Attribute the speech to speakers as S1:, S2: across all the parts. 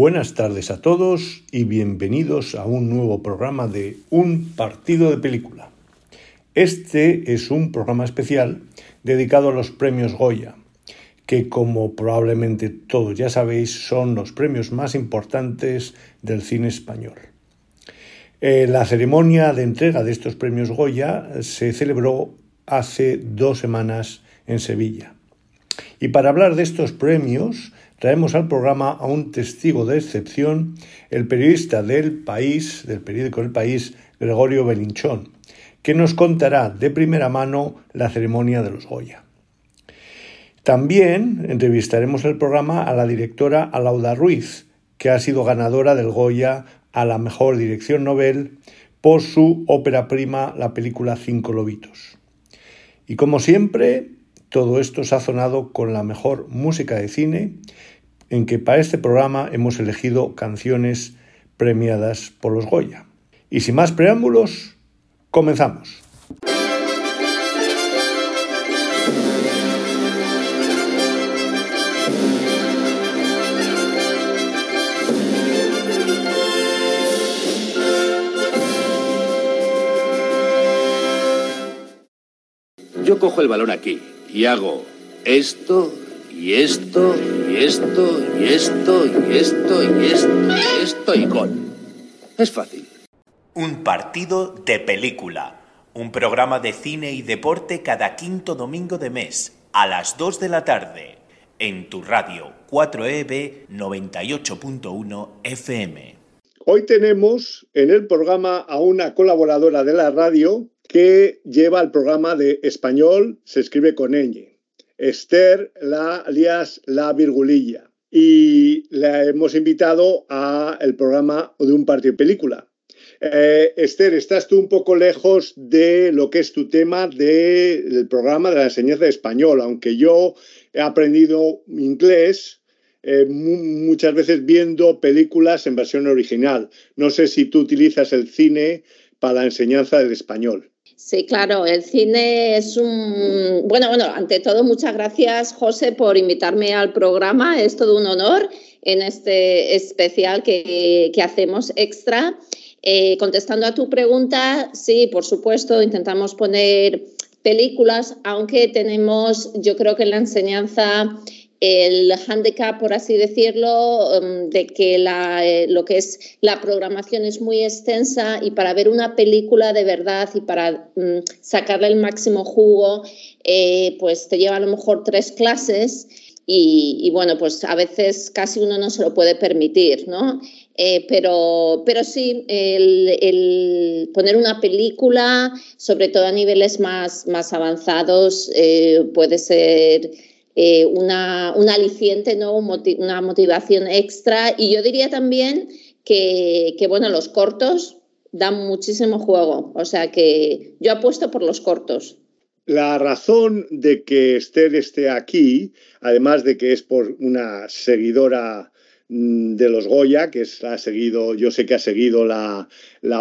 S1: Buenas tardes a todos y bienvenidos a un nuevo programa de Un partido de película. Este es un programa especial dedicado a los premios Goya, que como probablemente todos ya sabéis son los premios más importantes del cine español. Eh, la ceremonia de entrega de estos premios Goya se celebró hace dos semanas en Sevilla. Y para hablar de estos premios, traemos al programa a un testigo de excepción, el periodista del país, del periódico El País, Gregorio Belinchón, que nos contará de primera mano la ceremonia de los Goya. También entrevistaremos el programa a la directora Alauda Ruiz, que ha sido ganadora del Goya a la mejor dirección Nobel por su ópera prima, la película Cinco Lobitos. Y como siempre, todo esto sazonado con la mejor música de cine, en que para este programa hemos elegido canciones premiadas por los Goya. Y sin más preámbulos, comenzamos.
S2: Yo cojo el balón aquí y hago esto y esto y esto y esto y esto y esto y esto y con. Es fácil.
S3: Un partido de película. Un programa de cine y deporte cada quinto domingo de mes a las 2 de la tarde en tu radio 4EB 98.1 FM.
S1: Hoy tenemos en el programa a una colaboradora de la radio que lleva el programa de español, se escribe con ñ. Esther, la, alias La Virgulilla. Y la hemos invitado al programa de un partido de película. Eh, Esther, estás tú un poco lejos de lo que es tu tema del programa de la enseñanza de español, aunque yo he aprendido inglés eh, muchas veces viendo películas en versión original. No sé si tú utilizas el cine para la enseñanza del español.
S4: Sí, claro, el cine es un... Bueno, bueno, ante todo, muchas gracias, José, por invitarme al programa. Es todo un honor en este especial que, hacemos extra. Eh, contestando a tu pregunta, sí, por supuesto, intentamos poner películas, aunque tenemos, yo creo que en la enseñanza el handicap, por así decirlo, um, de que la, eh, lo que es la programación es muy extensa y para ver una película de verdad y para um, sacarle el máximo jugo, eh, pues te lleva a lo mejor tres clases y, bueno, pues a veces casi uno no se lo puede permitir, ¿no? Eh, pero, pero sí, el, el, poner una película, sobre todo a niveles más, más avanzados, puede ser eh, una, un aliciente, ¿no? una motivación extra. Y yo diría también que, bueno, los cortos dan muchísimo juego. O sea que yo apuesto por los cortos.
S1: La razón de que Esther esté aquí, además de que es por una seguidora mm, de los Goya, que ha seguido, yo sé que ha seguido la,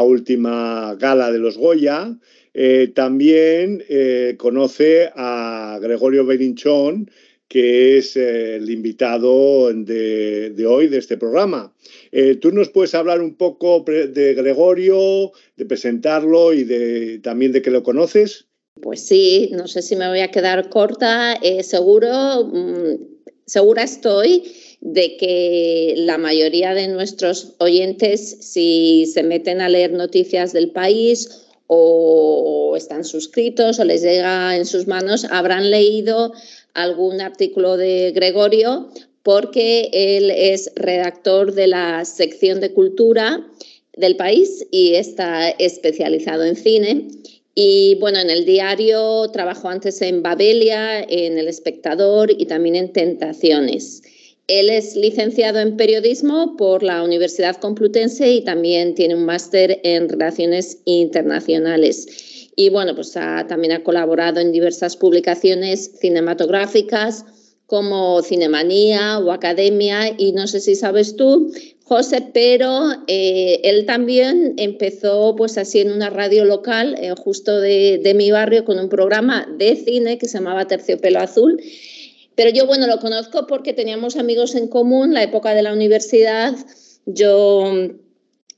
S1: última gala de los Goya, eh, también eh, conoce a Gregorio Beninchón, que es eh, el invitado de, hoy de este programa. ¿Tú nos puedes hablar un poco de Gregorio, de presentarlo y de, también de que lo conoces?
S4: Pues sí, no sé si me voy a quedar corta. Seguro, mm, segura estoy de que la mayoría de nuestros oyentes, si se meten a leer noticias del país o están suscritos o les llega en sus manos, habrán leído algún artículo de Gregorio porque él es redactor de la sección de cultura del país y está especializado en cine. Y bueno, en el diario trabajó antes en Babelia, en El Espectador y también en Tentaciones. Él es licenciado en periodismo por la Universidad Complutense y también tiene un máster en relaciones internacionales. Y bueno, pues también ha colaborado en diversas publicaciones cinematográficas como Cinemanía o Academia. Y no sé si sabes tú, José, pero eh, él también empezó pues así en una radio local, eh, justo de, de mi barrio, con un programa de cine que se llamaba Terciopelo Azul pero yo, bueno, lo conozco porque teníamos amigos en común, la época de la universidad, yo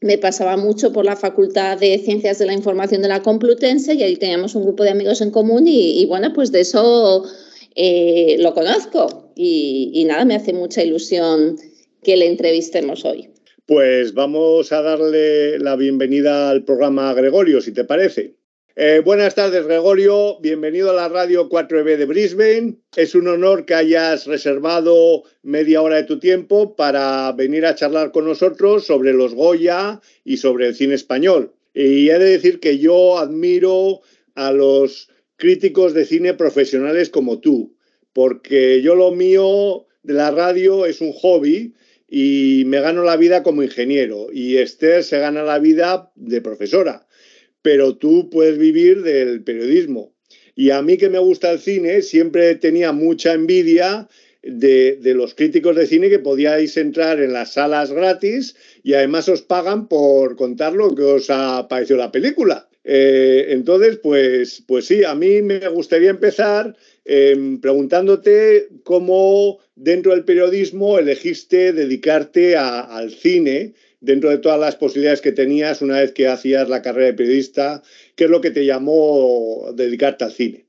S4: me pasaba mucho por la Facultad de Ciencias de la Información de la Complutense y ahí teníamos un grupo de amigos en común y, bueno, pues de eso eh, lo conozco y nada, me hace mucha ilusión que le entrevistemos hoy.
S1: Pues vamos a darle la bienvenida al programa Gregorio, si te parece. Eh, buenas tardes, Gregorio. Bienvenido a la radio 4B de Brisbane. Es un honor que hayas reservado media hora de tu tiempo para venir a charlar con nosotros sobre los Goya y sobre el cine español. Y he de decir que yo admiro a los críticos de cine profesionales como tú, porque yo lo mío de la radio es un hobby y me gano la vida como ingeniero y Esther se gana la vida de profesora pero tú puedes vivir del periodismo. Y a mí que me gusta el cine, siempre tenía mucha envidia de, los críticos de cine que podíais entrar en las salas gratis y además os pagan por contar lo que os ha parecido la película. Eh, entonces, pues, pues sí, a mí me gustaría empezar em, preguntándote cómo dentro del periodismo elegiste dedicarte al cine dentro de todas las posibilidades que tenías una vez que hacías la carrera de periodista, ¿qué es lo que te llamó dedicarte al cine?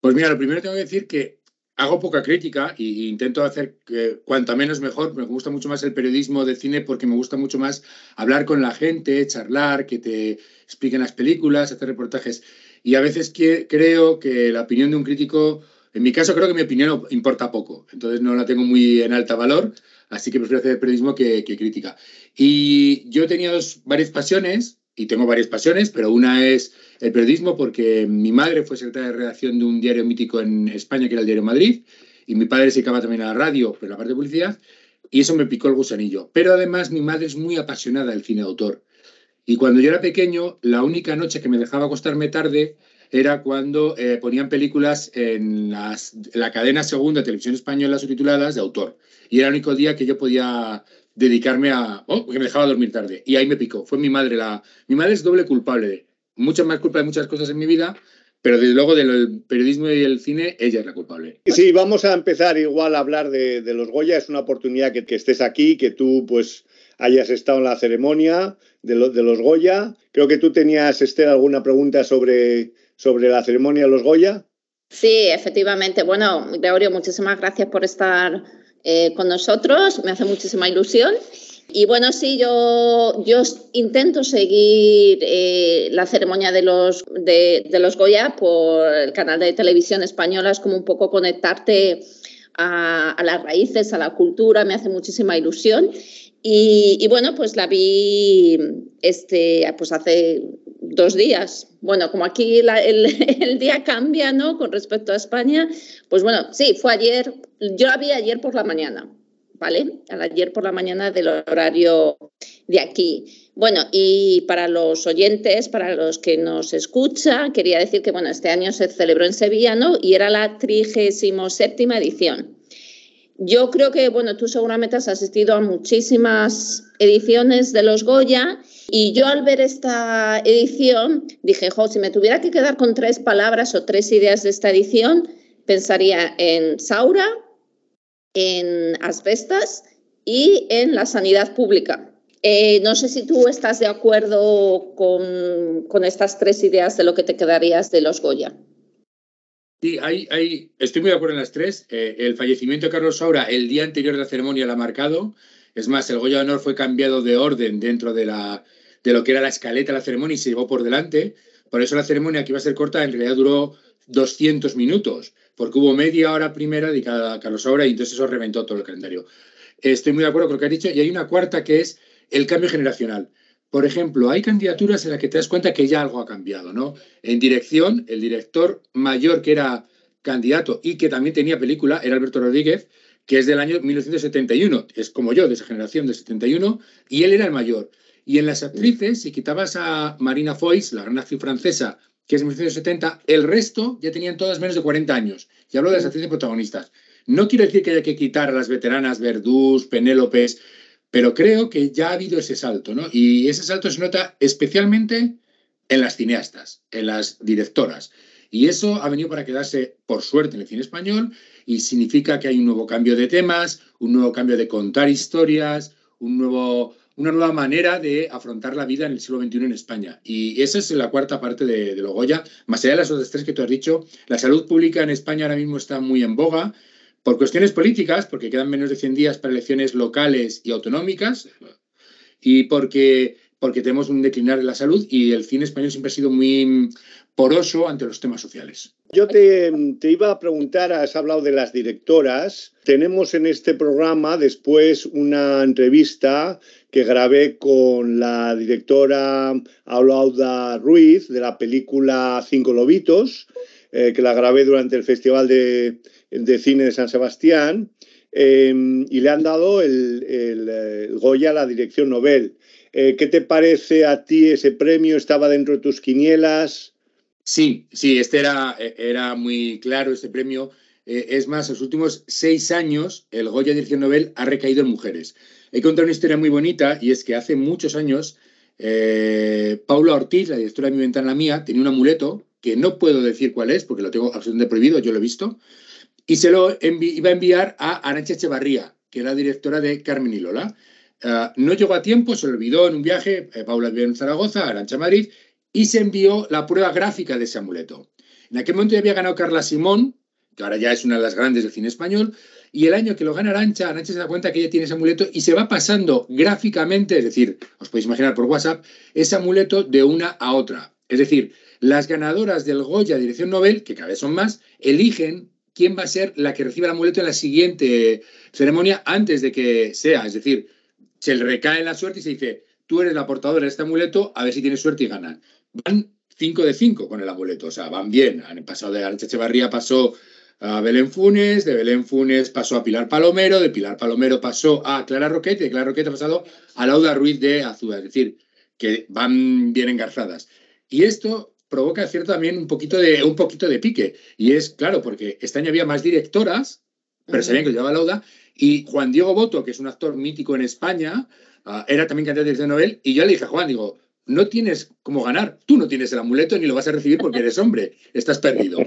S5: Pues mira, lo primero tengo que decir que hago poca crítica e intento hacer que cuanto menos mejor. Me gusta mucho más el periodismo de cine porque me gusta mucho más hablar con la gente, charlar, que te expliquen las películas, hacer reportajes. Y a veces creo que la opinión de un crítico, en mi caso creo que mi opinión importa poco, entonces no la tengo muy en alta valor así que prefiero hacer periodismo que, crítica. Y yo he tenido varias pasiones, y tengo varias pasiones, pero una es el periodismo, porque mi madre fue secretaria de redacción de un diario mítico en España, que era el Diario Madrid, y mi padre se dedicaba también a la radio, pero la parte de publicidad, y eso me picó el gusanillo. Pero además mi madre es muy apasionada del cine de autor. Y cuando yo era pequeño, la única noche que me dejaba acostarme tarde era cuando eh, ponían películas en la cadena segunda de televisión española subtituladas de autor. Y era el único día que yo podía dedicarme a... Oh, porque me dejaba dormir tarde. Y ahí me picó. Fue mi madre la... Mi madre es doble culpable. Mucha más culpa de muchas cosas en mi vida, pero desde luego del periodismo y el cine, ella es la culpable.
S1: Sí, vamos a empezar igual a hablar de, los Goya. Es una oportunidad que, que, estés aquí, que tú pues hayas estado en la ceremonia de, de los Goya. Creo que tú tenías, Esther, alguna pregunta sobre, sobre la ceremonia de los Goya.
S4: Sí, efectivamente. Bueno, Gregorio, muchísimas gracias por estar eh, con nosotros. Me hace muchísima ilusión. Y bueno, sí, yo, yo intento seguir eh, la ceremonia de los, de, los Goya por el canal de televisión española. Es como un poco conectarte a, las raíces, a la cultura. Me hace muchísima ilusión. Y, bueno, pues la vi este, pues hace dos días. Bueno, como aquí el, día cambia, ¿no? Con respecto a España, pues bueno, sí, fue ayer, yo la vi ayer por la mañana, ¿vale? Ayer por la mañana del horario de aquí. Bueno, y para los oyentes, para los que nos escuchan, quería decir que, bueno, este año se celebró en Sevilla, ¿no? Y era la 37 edición. Yo creo que, bueno, tú seguramente has asistido a muchísimas ediciones de los Goya y yo al ver esta edición dije, jo, si me tuviera que quedar con tres palabras o tres ideas de esta edición, pensaría en Saura, en asbestas y en la sanidad pública. Eh, no sé si tú estás de acuerdo con, con estas tres ideas de lo que te quedarías de los Goya.
S5: Sí, hay, estoy muy de acuerdo en las tres. Eh, el fallecimiento de Carlos Saura el día anterior de la ceremonia lo ha marcado. Es más, el Goya de Honor fue cambiado de orden dentro de, la, de lo que era la escaleta de la ceremonia y se llevó por delante. Por eso la ceremonia que iba a ser corta en realidad duró 200 minutos, porque hubo media hora primera dedicada a Carlos Saura y entonces eso reventó todo el calendario. Estoy muy de acuerdo con lo que has dicho y hay una cuarta que es el cambio generacional. Por ejemplo, hay candidaturas en las que te das cuenta que ya algo ha cambiado, ¿no? En dirección, el director mayor que era candidato y que también tenía película era Alberto Rodríguez, que es del año 1971, es como yo, de esa generación del 71, y él era el mayor. Y en las actrices, si quitabas a Marina Foix, la gran actriz francesa, que es de 1970, el resto ya tenían todas menos de 40 años. Y hablo de las actrices protagonistas. No quiero decir que haya que quitar a las veteranas Verdús, Penélopes, pero creo que ya ha habido ese salto, ¿no? Y ese salto se nota especialmente en las cineastas, en las directoras. Y eso ha venido para quedarse, por suerte, en el cine español y significa que hay un nuevo cambio de temas, un nuevo cambio de contar historias, un nuevo, una nueva manera de afrontar la vida en el siglo XXI en España. Y esa es la cuarta parte de, de Logoya. Más allá de las otras tres que tú has dicho, la salud pública en España ahora mismo está muy en boga por cuestiones políticas, porque quedan menos de 100 días para elecciones locales y autonómicas, y porque, porque tenemos un declinar en la salud y el cine español siempre ha sido muy poroso ante los temas sociales.
S1: Yo te, te, iba a preguntar, has hablado de las directoras. Tenemos en este programa después una entrevista que grabé con la directora Aulauda Ruiz de la película Cinco Lobitos, eh, que la grabé durante el Festival de, de Cine de San Sebastián, eh, y le han dado el, el, el, Goya a la dirección Nobel. Eh, ¿Qué te parece a ti ese premio? ¿Estaba dentro de tus quinielas?
S5: Sí, sí, este era, era muy claro, este premio. Eh, es más, en los últimos seis años el Goya Dirección Nobel ha recaído en mujeres. He contado una historia muy bonita y es que hace muchos años eh, Paula Ortiz, la directora de Mi Ventana Mía, tenía un amuleto que no puedo decir cuál es porque lo tengo absolutamente prohibido, yo lo he visto, y se lo iba a enviar a Arancha Echevarría, que era directora de Carmen y Lola. Uh, no llegó a tiempo, se olvidó en un viaje, eh, Paula vivió en Zaragoza, Arancha Madrid, y se envió la prueba gráfica de ese amuleto. En aquel momento ya había ganado Carla Simón, que ahora ya es una de las grandes del cine español, y el año que lo gana Arancha, Arancha se da cuenta que ella tiene ese amuleto y se va pasando gráficamente, es decir, os podéis imaginar por WhatsApp, ese amuleto de una a otra. Es decir, las ganadoras del Goya Dirección Nobel, que cada vez son más, eligen quién va a ser la que reciba el amuleto en la siguiente ceremonia antes de que sea. Es decir, se le recae la suerte y se dice, tú eres la portadora de este amuleto, a ver si tienes suerte y ganan. Van 5 de 5 con el amuleto, o sea, van bien. Han pasado de Arancha Echevarría, pasó a Belén Funes, de Belén Funes pasó a Pilar Palomero, de Pilar Palomero pasó a Clara Roquete, de Clara Roquete ha pasado a Lauda Ruiz de Azúa, es decir, que van bien engarzadas. Y esto provoca cierto también un poquito de, un poquito de pique. Y es claro, porque este año había más directoras, pero sabían que llevaba Lauda, y Juan Diego Boto, que es un actor mítico en España, uh, era también candidato de Nobel, y yo le dije a Juan, digo, no tienes cómo ganar, tú no tienes el amuleto ni lo vas a recibir porque eres hombre, estás perdido.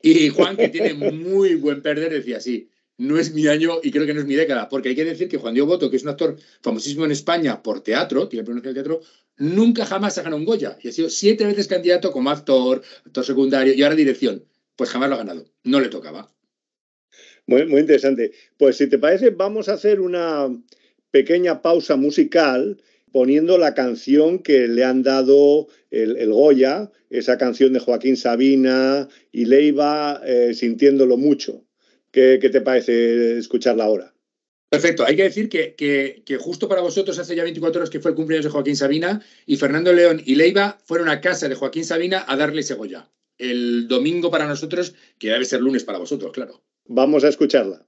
S5: Y Juan, que tiene muy buen perder, decía, sí, no es mi año y creo que no es mi década, porque hay que decir que Juan Diego Boto, que es un actor famosísimo en España por teatro, tiene pronunciación de teatro, nunca jamás ha ganado un Goya y ha sido siete veces candidato como actor, actor secundario y ahora dirección. Pues jamás lo ha ganado, no le tocaba.
S1: Muy, interesante. Pues si te parece, vamos a hacer una pequeña pausa musical poniendo la canción que le han dado el, el Goya, esa canción de Joaquín Sabina y Leiva, eh, sintiéndolo mucho. ¿Qué, ¿Qué, te parece escucharla ahora?
S5: Perfecto. Hay que decir que, que, justo para vosotros hace ya 24 horas que fue el cumpleaños de Joaquín Sabina y Fernando León y Leiva fueron a casa de Joaquín Sabina a darle ese Goya. El domingo para nosotros, que debe ser lunes para vosotros, claro.
S1: Vamos a escucharla.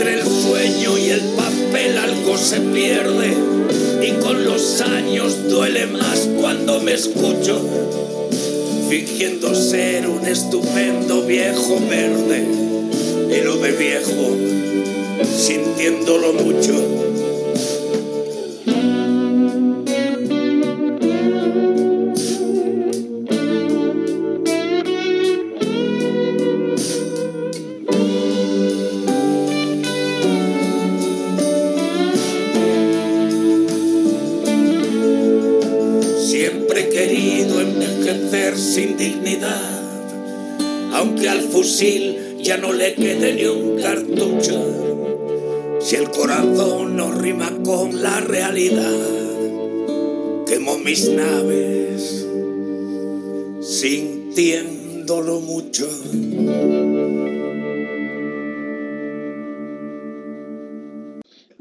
S6: entre el sueño y el papel algo se pierde. Y con los años duele más cuando me escucho fingiendo ser un estupendo viejo verde. Y lo de viejo sintiéndolo mucho ya no le quede ni un cartucho. Si el corazón no rima con la realidad, quemo mis naves sintiéndolo mucho.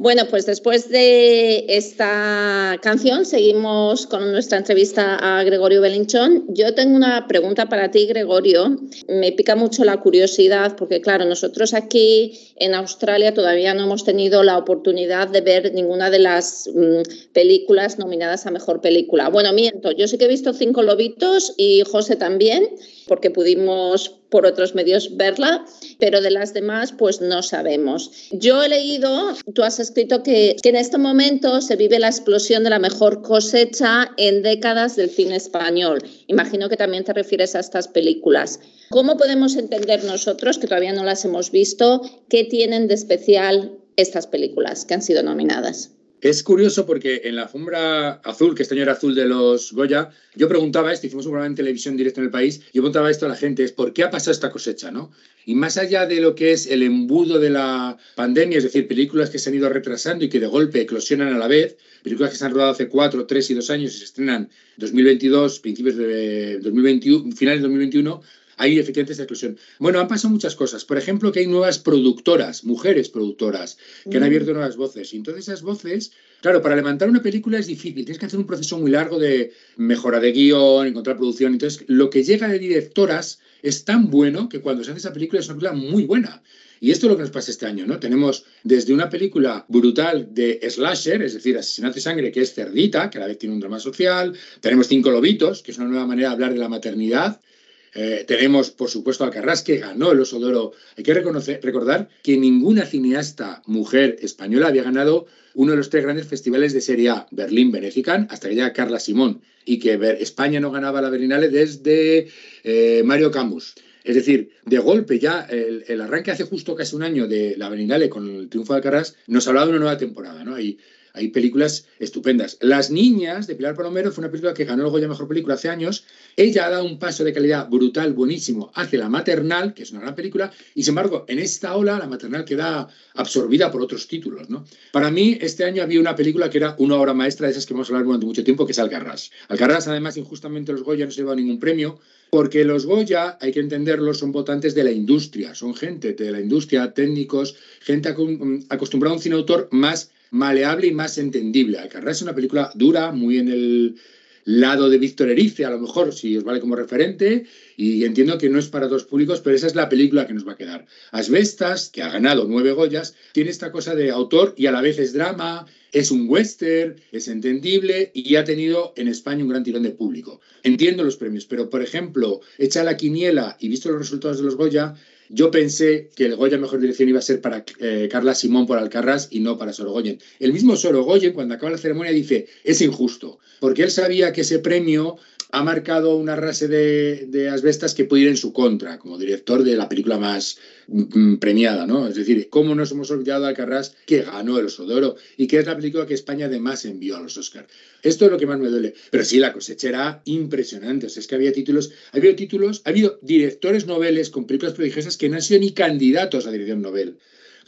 S4: Bueno, pues después de esta canción seguimos con nuestra entrevista a Gregorio Belinchón. Yo tengo una pregunta para ti, Gregorio. Me pica mucho la curiosidad porque, claro, nosotros aquí en Australia todavía no hemos tenido la oportunidad de ver ninguna de las mm, películas nominadas a Mejor Película. Bueno, miento, yo sí que he visto Cinco Lobitos y José también porque pudimos por otros medios verla, pero de las demás pues no sabemos. Yo he leído, tú has escrito que, que en este momento se vive la explosión de la mejor cosecha en décadas del cine español. Imagino que también te refieres a estas películas. ¿Cómo podemos entender nosotros, que todavía no las hemos visto, qué tienen de especial estas películas que han sido nominadas?
S5: Es curioso porque en la alfombra azul, que este año era azul de los Goya, yo preguntaba esto, hicimos un en televisión directo en el país, yo preguntaba esto a la gente, es ¿por qué ha pasado esta cosecha? ¿no? Y más allá de lo que es el embudo de la pandemia, es decir, películas que se han ido retrasando y que de golpe eclosionan a la vez, películas que se han rodado hace cuatro, tres y dos años y se estrenan 2022, principios de 2021, finales de 2021, hay efectivamente esa exclusión. Bueno, han pasado muchas cosas. Por ejemplo, que hay nuevas productoras, mujeres productoras, que han mm. abierto nuevas voces. Y entonces esas voces, claro, para levantar una película es difícil. Tienes que hacer un proceso muy largo de mejora de guion, encontrar producción. Entonces, lo que llega de directoras es tan bueno que cuando se hace esa película es una película muy buena. Y esto es lo que nos pasa este año, ¿no? Tenemos desde una película brutal de slasher, es decir, asesinato de sangre, que es Cerdita, que a la vez tiene un drama social. Tenemos Cinco Lobitos, que es una nueva manera de hablar de la maternidad Eh, tenemos, por supuesto, a Carras, que ganó el Oso de. Hay que reconocer, recordar que ninguna cineasta mujer española había ganado uno de los tres grandes festivales de Serie A, Berlín, Venecia, hasta que llega Carla Simón, y que España no ganaba la Berlinale desde eh, Mario Camus. Es decir, de golpe ya el, arranque hace justo casi un año de la Berlinale con el triunfo de Carras nos hablaba de una nueva temporada, ¿no? Y hay películas estupendas. Las Niñas de Pilar Palomero fue una película que ganó el Goya Mejor Película hace años. Ella ha dado un paso de calidad brutal, buenísimo, hacia La Maternal, que es una gran película, y sin embargo, en esta ola, La Maternal queda absorbida por otros títulos. ¿no? Para mí, este año había una película que era una obra maestra de esas que vamos a hablar durante mucho tiempo, que es Alcarrás. Alcarrás, además, injustamente los Goya no se llevado ningún premio, porque los Goya, hay que entenderlo, son votantes de la industria, son gente de la industria, técnicos, gente acostumbrada a un cine autor más maleable y más entendible. Alcarrás es una película dura, muy en el lado de Víctor Erice, a lo mejor, si os vale como referente, y entiendo que no es para todos públicos, pero esa es la película que nos va a quedar. Asbestas, que ha ganado nueve Goyas, tiene esta cosa de autor y a la vez es drama, es un western, es entendible y ha tenido en España un gran tirón de público. Entiendo los premios, pero por ejemplo, hecha la quiniela y visto los resultados de los Goya, yo pensé que el Goya Mejor Dirección iba a ser para eh, Carla Simón por Alcarrás y no para Sorogoyen. El mismo Sorogoyen, cuando acaba la ceremonia, dice, es injusto, porque él sabía que ese premio ha marcado una rase de, de asbestas que puede ir en su contra, como director de la película más mm, premiada, ¿no? Es decir, ¿cómo nos hemos olvidado de Alcarrás que ganó el Oso de y que es la película que España además envió a los Oscars? Esto es lo que más me duele. Pero sí, la cosecha era impresionante. O sea, es que había títulos, ha habido títulos, ha habido directores noveles con películas prodigiosas que no han sido ni candidatos a dirección novel.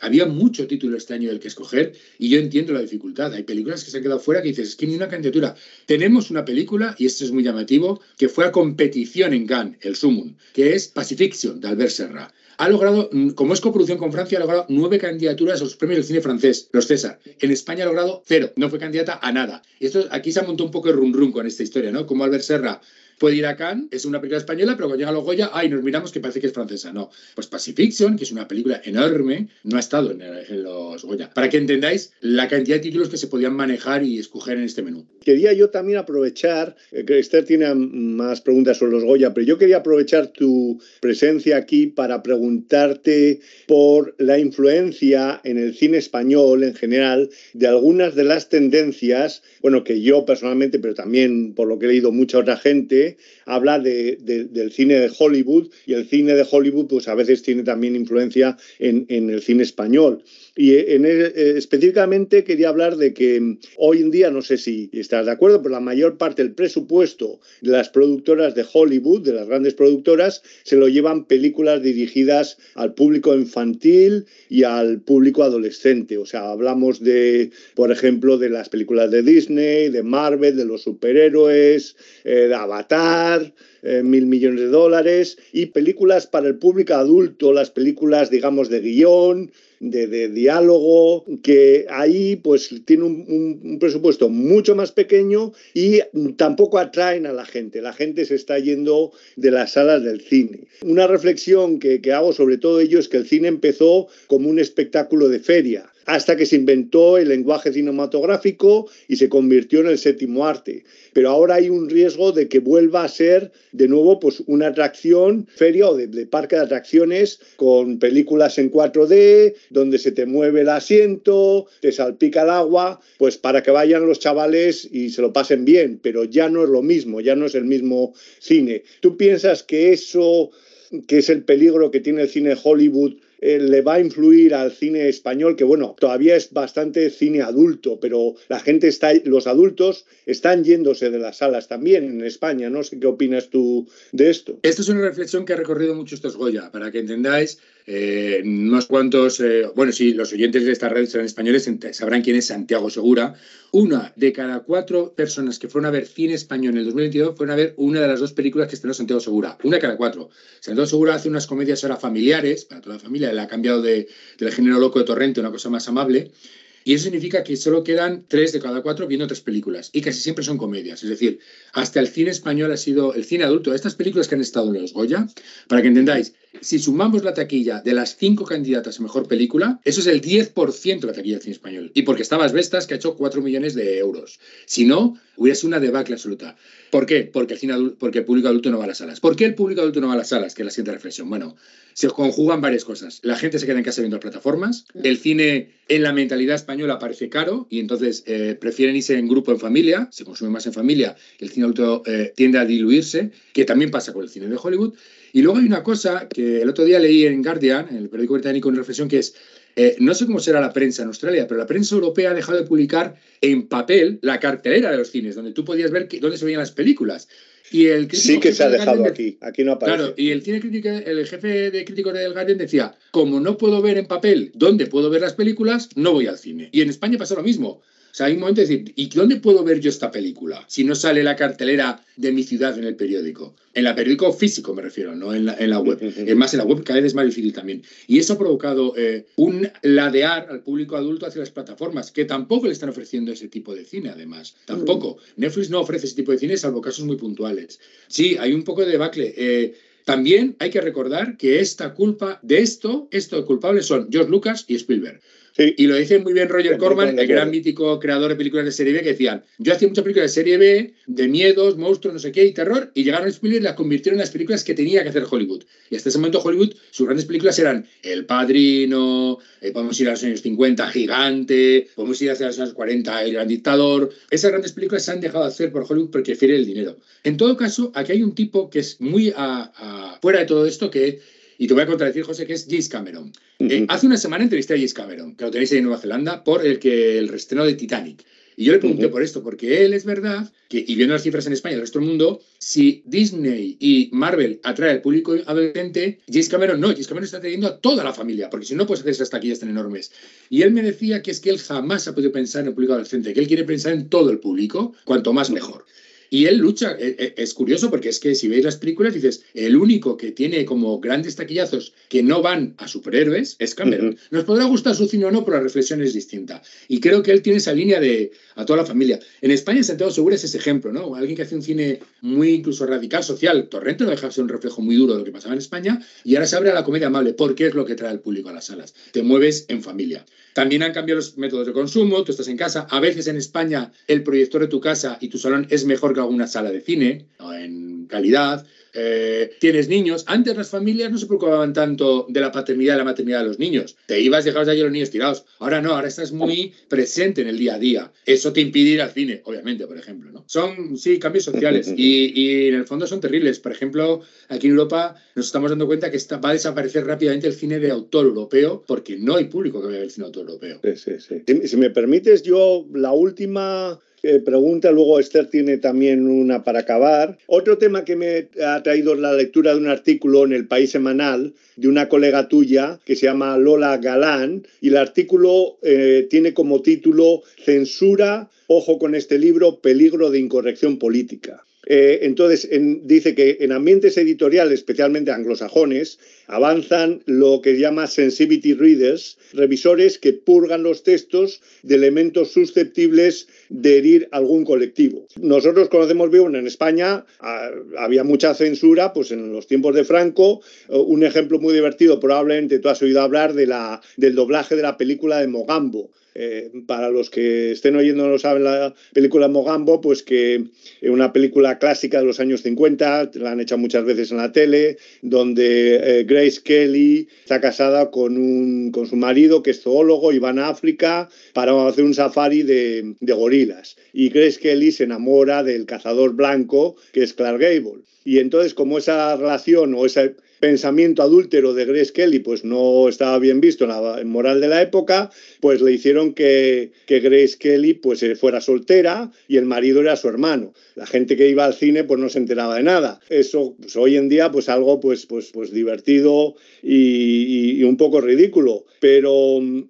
S5: Había mucho título este año del que escoger y yo entiendo la dificultad. Hay películas que se han quedado fuera que dices, es que ni una candidatura. Tenemos una película, y esto es muy llamativo, que fue a competición en Cannes, el Sumum, que es Pacifiction, de Albert Serra. Ha logrado, mm, como es coproducción con Francia, ha logrado nueve candidaturas a los premios del cine francés, los César. En España ha logrado cero, no fue candidata a nada. Esto, aquí se ha montado un poco de rum rum con esta historia, ¿no? Como Albert Serra puede ir a Cannes, es una película española, pero cuando llega a los Goya, ay, nos miramos que parece que es francesa. No, pues Pacifiction, que es una película enorme, no ha estado en, los Goya. Para que entendáis la cantidad de títulos que se podían manejar y escoger en este menú.
S1: Quería yo también aprovechar, eh, que Esther tiene más preguntas sobre los Goya, pero yo quería aprovechar tu presencia aquí para preguntarte por la influencia en el cine español en general de algunas de las tendencias, bueno, que yo personalmente, pero también por lo que he leído mucha otra gente, habla de, del cine de Hollywood y el cine de Hollywood pues a veces tiene también influencia en, en el cine español. Y en eh, específicamente quería hablar de que hoy en día, no sé si estás de acuerdo, pero la mayor parte del presupuesto de las productoras de Hollywood, de las grandes productoras, se lo llevan películas dirigidas al público infantil y al público adolescente. O sea, hablamos de, por ejemplo, de las películas de Disney, de Marvel, de los superhéroes, eh, de Avatar, eh, mil millones de dólares, y películas para el público adulto, las películas, digamos, de guion, de, diálogo, que ahí pues tiene un, presupuesto mucho más pequeño y tampoco atraen a la gente. La gente se está yendo de las salas del cine. Una reflexión que, que hago sobre todo ello es que el cine empezó como un espectáculo de feria hasta que se inventó el lenguaje cinematográfico y se convirtió en el séptimo arte. Pero ahora hay un riesgo de que vuelva a ser de nuevo pues, una atracción feria o de, parque de atracciones con películas en 4D, donde se te mueve el asiento, te salpica el agua, pues para que vayan los chavales y se lo pasen bien, pero ya no es lo mismo, ya no es el mismo cine. ¿Tú piensas que eso, que es el peligro que tiene el cine Hollywood, eh, le va a influir al cine español, que bueno, todavía es bastante cine adulto, pero la gente está, los adultos están yéndose de las salas también en España. No sé qué opinas tú de esto.
S5: Esta es una reflexión que ha recorrido mucho estos Goya, para que entendáis eh, unos cuantos, eh, bueno, si los oyentes de esta red serán españoles, sabrán quién es Santiago Segura. Una de cada cuatro personas que fueron a ver cine español en el 2022 fueron a ver una de las dos películas que estrenó Santiago Segura. Una de cada cuatro. Santiago Segura hace unas comedias ahora familiares, para toda la familia, le ha cambiado de, del género loco de Torrente, una cosa más amable. Y eso significa que solo quedan tres de cada cuatro viendo tres películas. Y casi siempre son comedias. Es decir, hasta el cine español ha sido el cine adulto. Estas películas que han estado en los Goya, para que entendáis, si sumamos la taquilla de las cinco candidatas a mejor película, eso es el 10% de la taquilla del cine español. Y porque estaba Vestas, que ha hecho 4 millones de euros. Si no, hubiera sido una debacle absoluta. ¿Por qué? Porque el, cine porque el público adulto no va a las salas. ¿Por qué el público adulto no va a las salas? Que es la siguiente reflexión. Bueno, se conjugan varias cosas. La gente se queda en casa viendo las plataformas. El cine en la mentalidad española parece caro y entonces eh, prefieren irse en grupo, en familia. Se consume más en familia. El cine adulto eh, tiende a diluirse, que también pasa con el cine de Hollywood. Y luego hay una cosa que el otro día leí en Guardian, en el periódico británico, una reflexión que es, eh, no sé cómo será la prensa en Australia, pero la prensa europea ha dejado de publicar en papel la cartelera de los cines, donde tú podías ver dónde se veían las películas.
S1: Y el sí que se ha dejado aquí, aquí no aparece.
S5: Claro, y el, cine crítico, el jefe de críticos del Guardian decía, como no puedo ver en papel dónde puedo ver las películas, no voy al cine. Y en España pasa lo mismo. O sea, hay un momento de decir, ¿y dónde puedo ver yo esta película? Si no sale la cartelera de mi ciudad en el periódico. En el periódico físico me refiero, no en la, en la web. Es más, en la web cada vez es más difícil también. Y eso ha provocado eh, un ladear al público adulto hacia las plataformas, que tampoco le están ofreciendo ese tipo de cine, además. Tampoco. Netflix no ofrece ese tipo de cine, salvo casos muy puntuales. Sí, hay un poco de debacle. Eh, también hay que recordar que esta culpa de esto, estos culpables son George Lucas y Spielberg. Y lo dice muy bien Roger Corman, el gran mítico creador de películas de serie B, que decían, yo hacía muchas películas de serie B, de miedos, monstruos, no sé qué, y terror, y llegaron a Spielberg y las convirtieron en las películas que tenía que hacer Hollywood. Y hasta ese momento Hollywood, sus grandes películas eran El Padrino, eh, podemos ir a los años 50, Gigante, podemos ir hacia los años 40, El Gran Dictador. Esas grandes películas se han dejado de hacer por Hollywood porque prefiere el dinero. En todo caso, aquí hay un tipo que es muy fuera de todo esto que y te voy a contradecir, José, que es James Cameron. Eh, hace una semana entrevisté a James Cameron, que lo tenéis ahí en Nueva Zelanda, por el, que, el restreno de Titanic. Y yo le pregunté por esto, porque él es verdad que, y viendo las cifras en España y el resto del mundo, si Disney y Marvel atrae al público adolescente, James Cameron no, James Cameron está trayendo a toda la familia, porque si no puedes hacer esas taquillas tan enormes. Y él me decía que es que él jamás ha podido pensar en el público adolescente, que él quiere pensar en todo el público, cuanto más mejor. Y él lucha, e, e, es curioso porque es que si veis las películas dices, el único que tiene como grandes taquillazos que no van a superhéroes es Cameron. Nos podrá gustar su cine o no, pero la reflexión es distinta. Y creo que él tiene esa línea de a toda la familia. En España, Santiago Segura es ese ejemplo, ¿no? Alguien que hace un cine muy incluso radical, social. Torrente no deja de ser un reflejo muy duro de lo que pasaba en España y ahora se abre a la comedia amable porque es lo que trae al público a las salas. Te mueves en familia. También han cambiado los métodos de consumo, tú estás en casa. A veces en España el proyector de tu casa y tu salón es mejor que alguna sala de cine, en calidad. Eh, tienes niños. Antes las familias no se preocupaban tanto de la paternidad y la maternidad de los niños. Te ibas, dejabas allí a los niños tirados. Ahora no, ahora estás muy presente en el día a día. Eso te impide ir al cine, obviamente, por ejemplo. ¿no? Son, sí, cambios sociales y, y, en el fondo son terribles. Por ejemplo, aquí en Europa nos estamos dando cuenta que está, va a desaparecer rápidamente el cine de autor europeo porque no hay público que vea el cine de autor europeo.
S1: Sí, sí, sí. Si me permites, yo la última pregunta, luego Esther tiene también una para acabar. Otro tema que me ha traído la lectura de un artículo en el País Semanal de una colega tuya que se llama Lola Galán y el artículo eh, tiene como título Censura, ojo con este libro, peligro de incorrección política. Eh, entonces, dice que en ambientes editoriales, especialmente anglosajones, avanzan lo que llama sensitivity readers, revisores que purgan los textos de elementos susceptibles de herir algún colectivo. Nosotros conocemos bien en España, ah, había mucha censura, pues en los tiempos de Franco, eh, un ejemplo muy divertido, probablemente tú has oído hablar de la, del doblaje de la película de Mogambo eh, para los que estén oyendo no saben la película Mogambo, pues que es una película clásica de los años 50, la han hecho muchas veces en la tele, donde eh, Grace Kelly está casada con, un, con su marido que es zoólogo y van a África para hacer un safari de, de gorilas. Y Grace Kelly se enamora del cazador blanco que es Clark Gable. Y entonces como esa relación o esa pensamiento adúltero de Grace Kelly pues no estaba bien visto en la moral de la época, pues le hicieron que, Grace Kelly pues eh, fuera soltera y el marido era su hermano. La gente que iba al cine pues no se enteraba de nada. Eso pues, hoy en día pues algo pues, pues, pues divertido y un poco ridículo. Pero mm,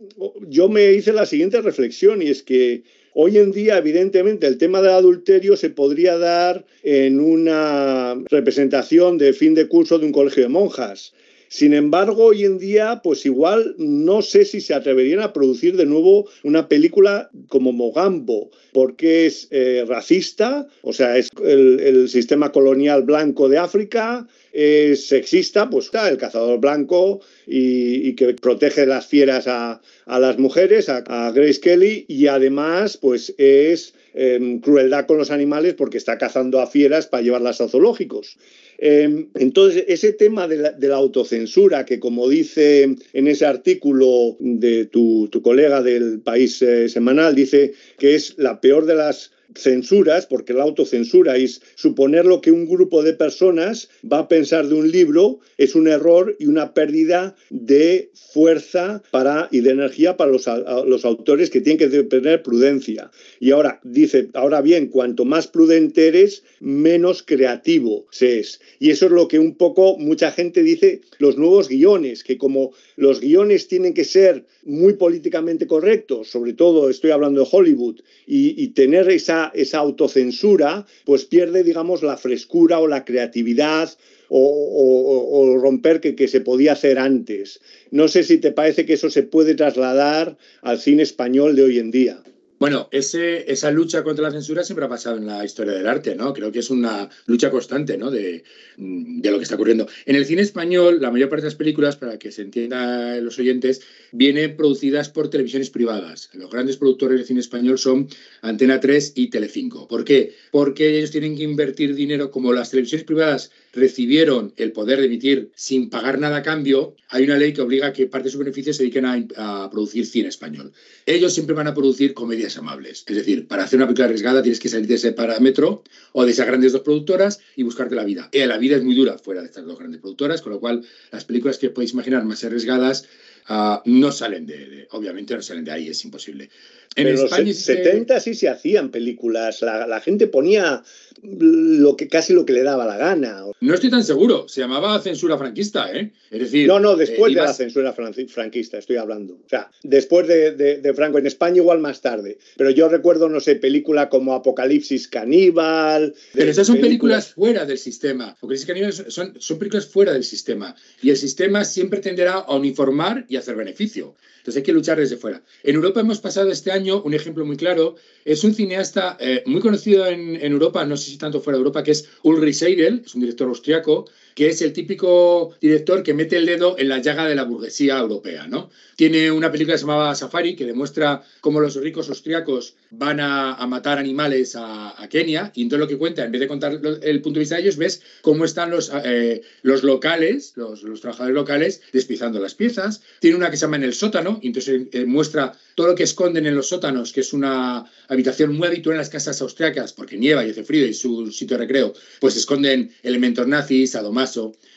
S1: yo me hice la siguiente reflexión y es que Hoy en día, evidentemente, el tema del adulterio se podría dar en una representación de fin de curso de un colegio de monjas. Sin embargo, hoy en día, pues igual no sé si se atreverían a producir de nuevo una película como Mogambo, porque es eh, racista, o sea, es el, sistema colonial blanco de África, es sexista, pues está el cazador blanco y, que protege las fieras a, las mujeres, a, Grace Kelly, y además, pues es em, crueldad con los animales porque está cazando a fieras para llevarlas a zoológicos. Em, entonces, ese tema de la, autocensura, que como dice en ese artículo de tu, colega del País eh, Semanal, dice que es la peor de las censuras, porque la autocensura es suponer lo que un grupo de personas va a pensar de un libro, es un error y una pérdida de fuerza para, y de energía para los, los autores que tienen que tener prudencia. Y ahora dice, ahora bien, cuanto más prudente eres, menos creativo se es. Y eso es lo que un poco mucha gente dice los nuevos guiones, que como los guiones tienen que ser muy políticamente correctos, sobre todo estoy hablando de Hollywood, y, tener esa, esa autocensura, pues pierde, digamos, la frescura o la creatividad o, romper que, que, se podía hacer antes. No sé si te parece que eso se puede trasladar al cine español de hoy en día.
S5: Bueno, ese, esa lucha contra la censura siempre ha pasado en la historia del arte, ¿no? Creo que es una lucha constante, ¿no? De, de, lo que está ocurriendo. En el cine español, la mayor parte de las películas, para que se entienda los oyentes, vienen producidas por televisiones privadas. Los grandes productores de cine español son Antena 3 y Telecinco. ¿Por qué? Porque ellos tienen que invertir dinero, como las televisiones privadas recibieron el poder de emitir sin pagar nada a cambio, hay una ley que obliga a que parte de sus beneficios se dediquen a, producir cine español. Ellos siempre van a producir comedias amables. Es decir, para hacer una película arriesgada tienes que salir de ese parámetro o de esas grandes dos productoras y buscarte la vida. Eh, la vida es muy dura fuera de estas dos grandes productoras, con lo cual las películas que podéis imaginar más arriesgadas ah, no salen de, obviamente no salen de ahí, es imposible.
S1: En los 70 sí se hacían películas, la, gente ponía lo que casi lo que le daba la gana.
S5: No estoy tan seguro, se llamaba censura franquista, ¿eh?
S1: Es decir, no, no, después eh, de la censura franquista estoy hablando. O sea, después de, Franco en España igual más tarde. Pero yo recuerdo, no sé, película como Apocalipsis Caníbal.
S5: Pero esas son películas... fuera del sistema. Apocalipsis Caníbal son, son películas fuera del sistema. Y el sistema siempre tenderá a uniformar y hacer beneficio. Entonces hay que luchar desde fuera. En Europa hemos pasado este año, un ejemplo muy claro, es un cineasta eh, muy conocido en, en, Europa, no sé si tanto fuera de Europa, que es Ulrich Seidel, es un director austriaco, que es el típico director que mete el dedo en la llaga de la burguesía europea, ¿no? Tiene una película llamaba Safari, que demuestra cómo los ricos austriacos van a, matar animales a, Kenia, y entonces lo que cuenta, en vez de contar el punto de vista de ellos, ves cómo están los, eh, los locales, los, trabajadores locales, despizando las piezas. Tiene una que se llama En el sótano, y entonces eh, muestra todo lo que esconden en los sótanos, que es una habitación muy habitual en las casas austriacas, porque nieva y hace frío y su sitio de recreo, pues esconden elementos nazis,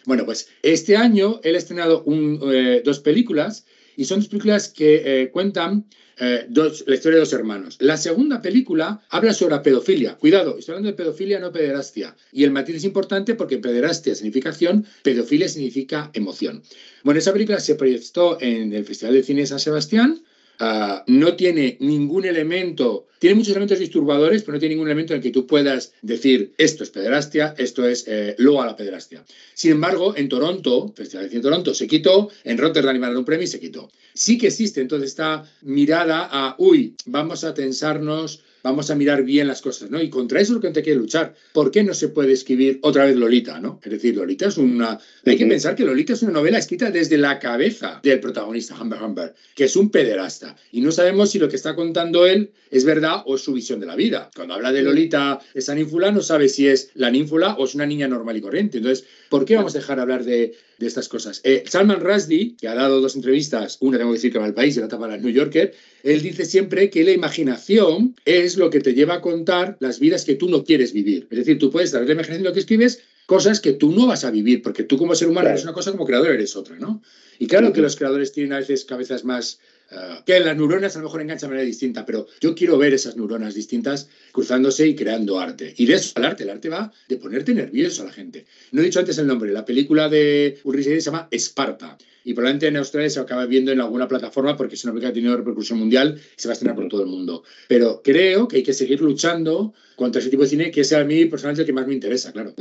S5: Bueno, pues este año él ha estrenado eh, dos películas y son dos películas que eh, cuentan eh, la historia de dos hermanos. La segunda película habla sobre pedofilia. Cuidado, estoy hablando de pedofilia, no pederastia. Y el matiz es importante porque pederastia significa acción, pedofilia significa emoción. Bueno, esa película se proyectó en el Festival de Cine San Sebastián Ah, no tiene ningún elemento, tiene muchos elementos disturbadores, pero no tiene ningún elemento en el que tú puedas decir esto es pederastia, esto es eh, lo a la pederastia. Sin embargo, en Toronto, Festival de Toronto, se quitó, en Rotterdam iban a un premio y se quitó. Sí que existe entonces esta mirada a, uy, vamos a tensarnos, vamos a mirar bien las cosas, ¿no? Y contra eso es lo que te quiere luchar. ¿Por qué no se puede escribir otra vez Lolita, ¿no? Es decir, Lolita es una... Hay que pensar que Lolita es una novela escrita desde la cabeza del protagonista, Humber Humber, que es un pederasta. Y no sabemos si lo que está contando él es verdad o es su visión de la vida. Cuando habla de Lolita, esa ninfula, no sabe si es la ninfula o es una niña normal y corriente. Entonces, ¿por qué vamos a dejar hablar de, estas cosas? Eh, Salman Rushdie, que ha dado dos entrevistas, una tengo que decir que va al país y la otra para el New Yorker, él dice siempre que la imaginación es lo que te lleva a contar las vidas que tú no quieres vivir. Es decir, tú puedes dar la imaginación lo que escribes cosas que tú no vas a vivir, porque tú como ser humano eres una cosa, como creador eres otra, ¿no? Y claro que los creadores tienen a veces cabezas más eh, que las neuronas a lo mejor enganchan de manera distinta, pero yo quiero ver esas neuronas distintas cruzándose y creando arte. Y de eso al arte, el arte va de ponerte nervioso a la gente. No he dicho antes el nombre, la película de Ulrich se llama Esparta. Y probablemente en Australia se acaba viendo en alguna plataforma porque es una película que ha tenido repercusión mundial y se va a estrenar por todo el mundo. Pero creo que hay que seguir luchando contra ese tipo de cine, que es a mí personalmente el que más me interesa, claro.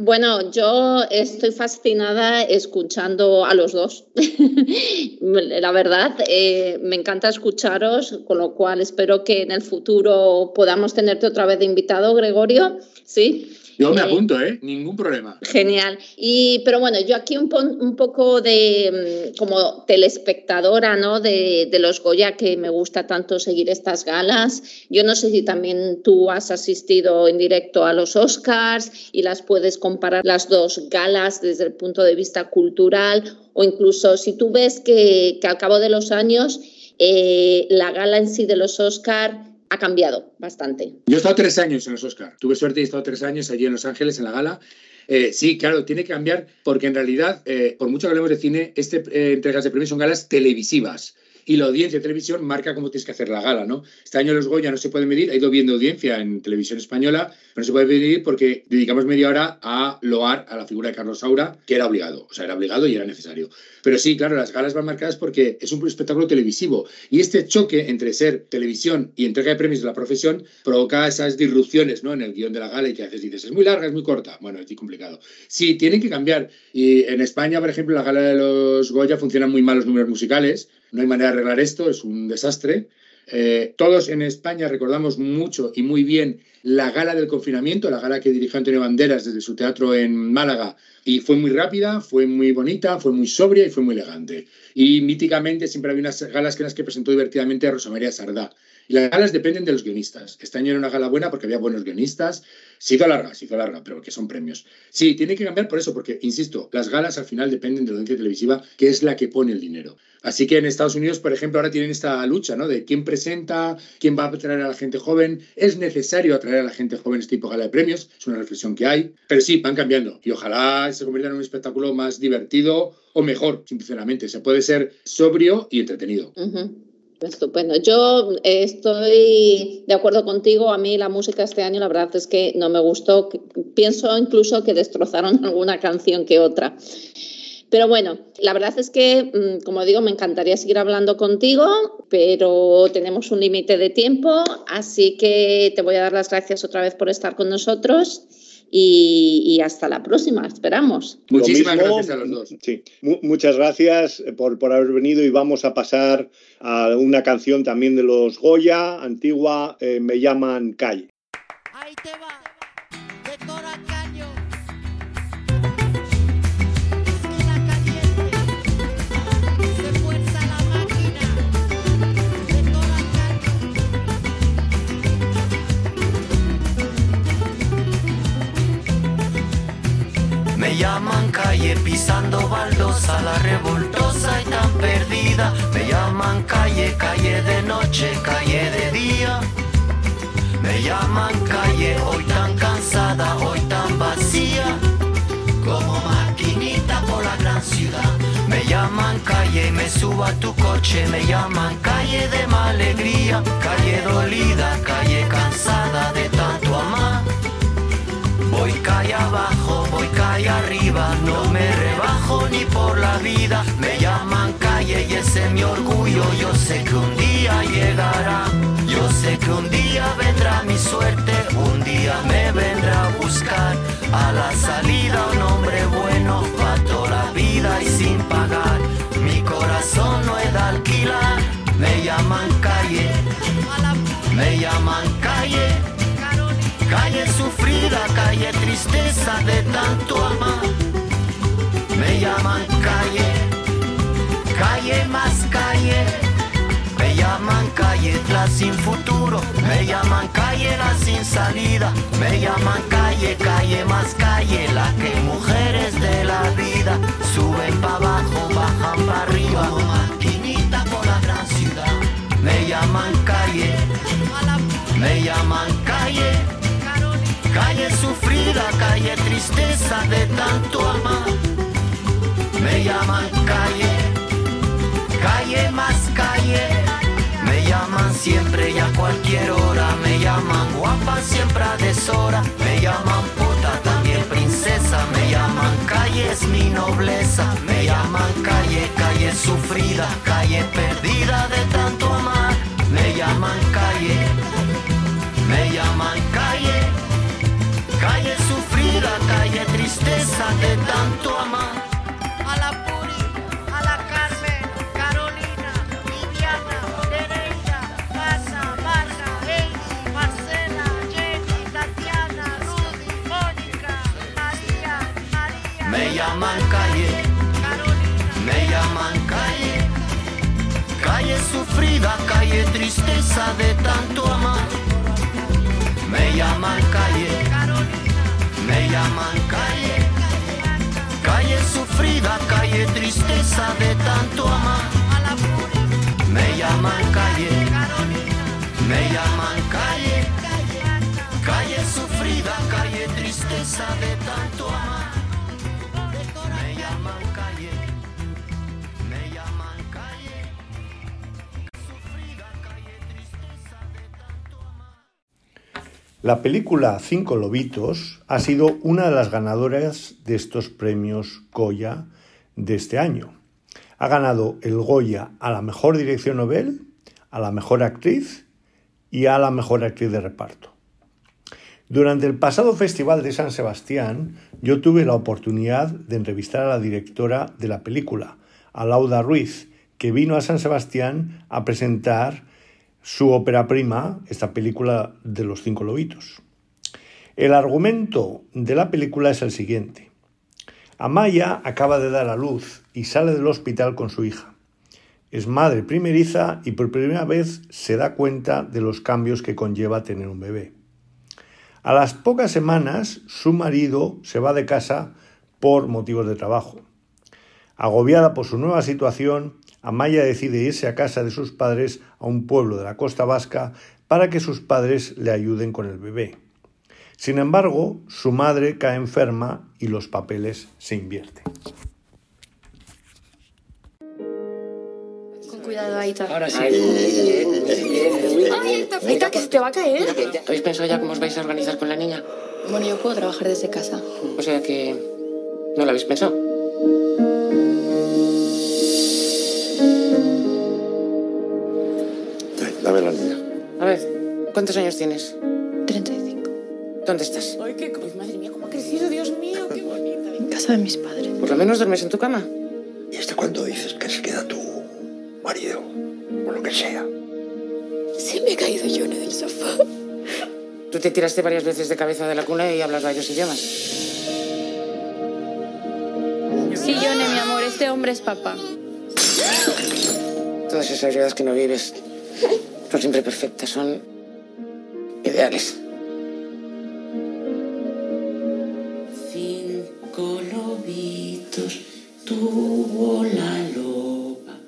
S4: Bueno, yo estoy fascinada escuchando a los dos. La verdad, eh, me encanta escucharos, con lo cual espero que en el futuro podamos tenerte otra vez de invitado, Gregorio. Sí.
S5: Yo me apunto, ¿eh? Ningún problema.
S4: Genial. Y, pero bueno, yo aquí un, un poco de mm, como telespectadora, ¿no? De, de, los Goya, que me gusta tanto seguir estas galas. Yo no sé si también tú has asistido en directo a los Oscars y las puedes comparar las dos galas desde el punto de vista cultural o incluso si tú ves que, que al cabo de los años eh, la gala en sí de los Oscars ha cambiado bastante.
S5: Yo he estado tres años en los Oscar. Tuve suerte y he estado tres años allí en Los Ángeles, en la gala. Eh, sí, claro, tiene que cambiar porque en realidad, eh, por mucho que hablemos de cine, este eh, entregas de premios son galas televisivas y la audiencia de televisión marca cómo tienes que hacer la gala, ¿no? Este año los Goya no se puede medir, ha ido viendo audiencia en televisión española, pero no se puede medir porque dedicamos media hora a loar a la figura de Carlos Saura, que era obligado, o sea, era obligado y era necesario. Pero sí, claro, las galas van marcadas porque es un espectáculo televisivo y este choque entre ser televisión y entrega de premios de la profesión provoca esas disrupciones, ¿no? En el guion de la gala y que haces dices, es muy larga, es muy corta. Bueno, es muy complicado. Sí, tienen que cambiar. Y en España, por ejemplo, la gala de los Goya funcionan muy mal los números musicales no hay manera de arreglar esto, es un desastre. Eh, todos en España recordamos mucho y muy bien la gala del confinamiento, la gala que dirigió Antonio Banderas desde su teatro en Málaga. Y fue muy rápida, fue muy bonita, fue muy sobria y fue muy elegante. Y míticamente siempre había unas galas que las que presentó divertidamente a Rosa María Sardá. Y las galas dependen de los guionistas. Este año era una gala buena porque había buenos guionistas. Se hizo larga, se hizo larga, pero que son premios. Sí, tiene que cambiar por eso, porque, insisto, las galas al final dependen de la audiencia televisiva, que es la que pone el dinero. Así que en Estados Unidos, por ejemplo, ahora tienen esta lucha, ¿no? De quién presenta, quién va a atraer a la gente joven. Es necesario atraer a la gente joven este tipo de gala de premios, es una reflexión que hay. Pero sí, van cambiando. Y ojalá se convierta en un espectáculo más divertido o mejor, sinceramente. Se puede ser sobrio y entretenido.
S4: Estupendo. Yo estoy de acuerdo contigo. A mí la música este año, la verdad es que no me gustó. Pienso incluso que destrozaron alguna canción que otra. Pero bueno, la verdad es que, mm, como digo, me encantaría seguir hablando contigo, pero tenemos un límite de tiempo, así que te voy a dar las gracias otra vez por estar con nosotros y, hasta la próxima, esperamos.
S5: Muchísimas gracias a los dos.
S1: Sí, muchas gracias por, por, haber venido y vamos a pasar a una canción también de los Goya, antigua, eh, Me llaman Calle. Ahí te va.
S7: llaman calle pisando baldosa, la revoltosa y tan perdida. Me llaman calle, calle de noche, calle de día. Me llaman calle, hoy tan cansada, hoy tan vacía. Como maquinita por la gran ciudad. Me llaman calle me subo a tu coche. Me llaman calle de mala alegría. Calle dolida, calle cansada de tanto amar. Voy calle abajo, voy calle arriba, no me rebajo ni por la vida. Me llaman calle y ese es mi orgullo. Yo sé que un día llegará, yo sé que un día vendrá mi suerte, un día me vendrá a buscar. A la salida un hombre bueno. Para toda la vida y sin pagar. Mi corazón no es de alquilar, me llaman calle, me llaman calle Calle sufrida, calle tristeza de tanto amar. Me llaman calle, calle más calle. Me llaman calle la sin futuro. Me llaman calle la sin salida. Me llaman calle, calle más calle. La que mujeres de la vida suben para abajo, bajan para arriba. Maquinita por la gran ciudad. Me llaman calle, me llaman calle Calle sufrida, calle tristeza de tanto amar. Me llaman calle, calle más calle. Me llaman siempre y a cualquier hora. Me llaman guapa siempre a deshora. Me llaman puta también princesa. Me llaman calle es mi nobleza. Me llaman calle, calle sufrida, calle perdida de tanto calle tristeza de tanto amar. Me llaman calle, me llaman calle. Calle sufrida, calle tristeza de tanto amar. Me llaman calle, me llaman calle. Calle sufrida, calle tristeza de tanto amar.
S1: La película Cinco Lobitos ha sido una de las ganadoras de estos premios Goya de este año. Ha ganado el Goya a la mejor dirección novel, a la mejor actriz y a la mejor actriz de reparto. Durante el pasado Festival de San Sebastián, yo tuve la oportunidad de entrevistar a la directora de la película, a Lauda Ruiz, que vino a San Sebastián a presentar su ópera prima, esta película de los cinco lobitos. El argumento de la película es el siguiente. Amaya acaba de dar a luz y sale del hospital con su hija. Es madre primeriza y por primera vez se da cuenta de los cambios que conlleva tener un bebé. A las pocas semanas, su marido se va de casa por motivos de trabajo. Agobiada por su nueva situación, Amaya decide irse a casa de sus padres a un pueblo de la costa vasca para que sus padres le ayuden con el bebé. Sin embargo, su madre cae enferma y los papeles se invierten.
S8: Con cuidado, Aita.
S9: Ahora sí.
S8: ¡Ay, Aita, Aita, que se te va a caer!
S9: ¿Habéis pensado ya cómo os vais a organizar con la niña?
S8: Bueno, yo puedo trabajar desde casa.
S9: O sea que... ¿No lo habéis pensado?
S10: Dame la niña.
S9: A ver, ¿cuántos años tienes?
S8: 35.
S9: ¿Dónde estás?
S8: Ay, qué cruz, madre mía, cómo ha crecido, Dios mío, qué bonita. En casa de mis padres.
S9: Por lo menos duermes en tu cama.
S10: ¿Y hasta cuándo dices que se queda tu marido? O lo que sea.
S8: Se me ha caído Yone del sofá.
S9: Tú te tiraste varias veces de cabeza de la cuna y hablas varios idiomas.
S8: Sí, Yone, mi amor, este hombre es papá.
S9: Todas esas vidas que no vives son siempre perfectas, son ideales. Cinco lobitos tuvo la loba.